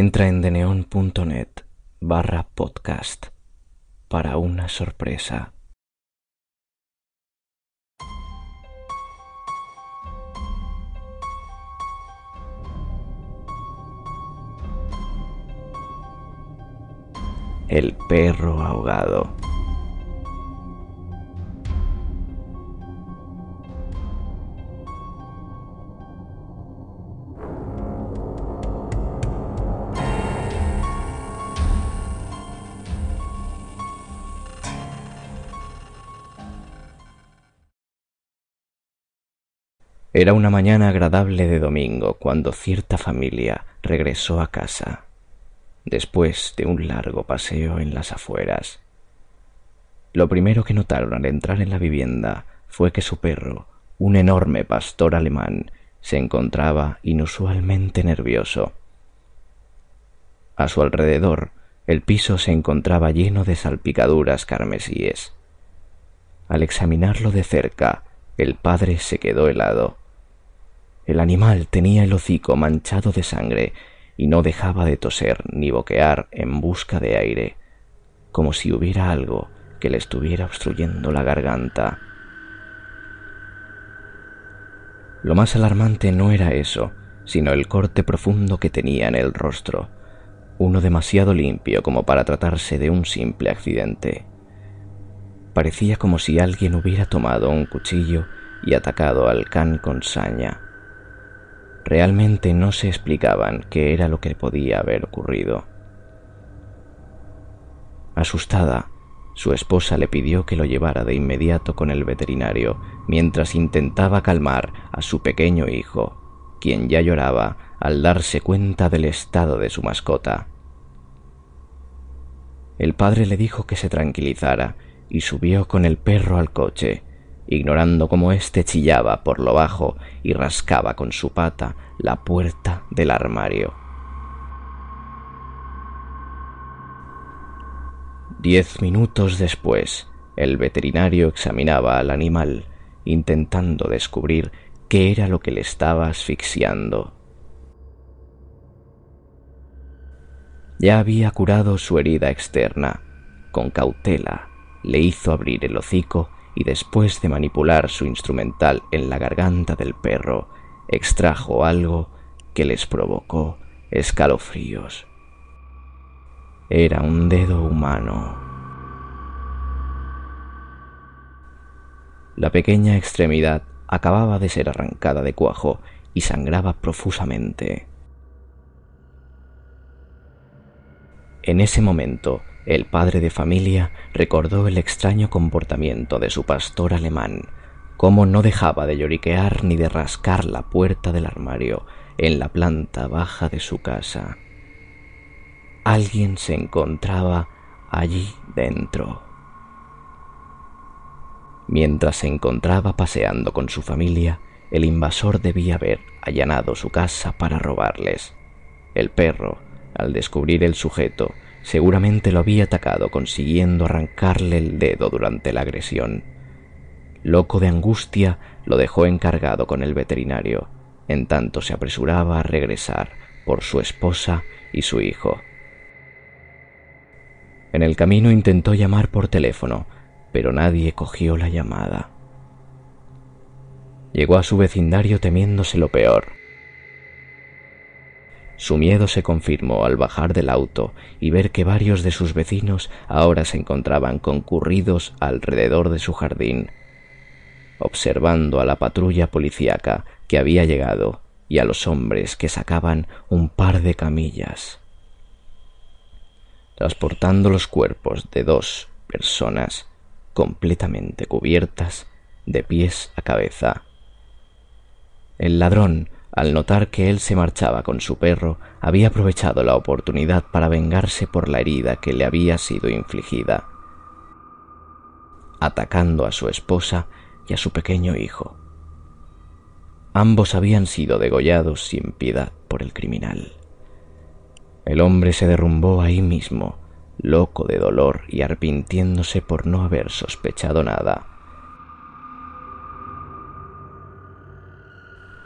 Entra en deneon.net barra podcast para una sorpresa. El perro ahogado. Era una mañana agradable de domingo cuando cierta familia regresó a casa, después de un largo paseo en las afueras. Lo primero que notaron al entrar en la vivienda fue que su perro, un enorme pastor alemán, se encontraba inusualmente nervioso. A su alrededor, el piso se encontraba lleno de salpicaduras carmesíes. Al examinarlo de cerca, el padre se quedó helado. El animal tenía el hocico manchado de sangre y no dejaba de toser ni boquear en busca de aire, como si hubiera algo que le estuviera obstruyendo la garganta. Lo más alarmante no era eso, sino el corte profundo que tenía en el rostro, uno demasiado limpio como para tratarse de un simple accidente. Parecía como si alguien hubiera tomado un cuchillo y atacado al can con saña. Realmente no se explicaban qué era lo que podía haber ocurrido. Asustada, su esposa le pidió que lo llevara de inmediato con el veterinario mientras intentaba calmar a su pequeño hijo, quien ya lloraba al darse cuenta del estado de su mascota. El padre le dijo que se tranquilizara y subió con el perro al coche, ignorando cómo éste chillaba por lo bajo y rascaba con su pata la puerta del armario. Diez minutos después, el veterinario examinaba al animal, intentando descubrir qué era lo que le estaba asfixiando. Ya había curado su herida externa. Con cautela, le hizo abrir el hocico y después de manipular su instrumental en la garganta del perro, extrajo algo que les provocó escalofríos. Era un dedo humano. La pequeña extremidad acababa de ser arrancada de cuajo y sangraba profusamente. En ese momento, el padre de familia recordó el extraño comportamiento de su pastor alemán, cómo no dejaba de lloriquear ni de rascar la puerta del armario en la planta baja de su casa. Alguien se encontraba allí dentro. Mientras se encontraba paseando con su familia, el invasor debía haber allanado su casa para robarles. El perro, al descubrir el sujeto, Seguramente lo había atacado consiguiendo arrancarle el dedo durante la agresión. Loco de angustia, lo dejó encargado con el veterinario, en tanto se apresuraba a regresar por su esposa y su hijo. En el camino intentó llamar por teléfono, pero nadie cogió la llamada. Llegó a su vecindario temiéndose lo peor. Su miedo se confirmó al bajar del auto y ver que varios de sus vecinos ahora se encontraban concurridos alrededor de su jardín, observando a la patrulla policíaca que había llegado y a los hombres que sacaban un par de camillas, transportando los cuerpos de dos personas completamente cubiertas de pies a cabeza. El ladrón al notar que él se marchaba con su perro, había aprovechado la oportunidad para vengarse por la herida que le había sido infligida, atacando a su esposa y a su pequeño hijo. Ambos habían sido degollados sin piedad por el criminal. El hombre se derrumbó ahí mismo, loco de dolor y arrepintiéndose por no haber sospechado nada.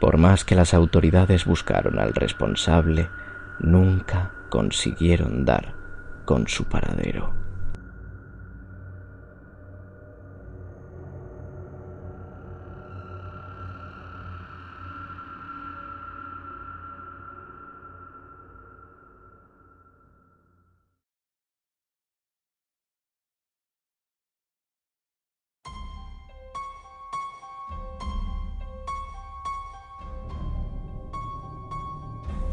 Por más que las autoridades buscaron al responsable, nunca consiguieron dar con su paradero.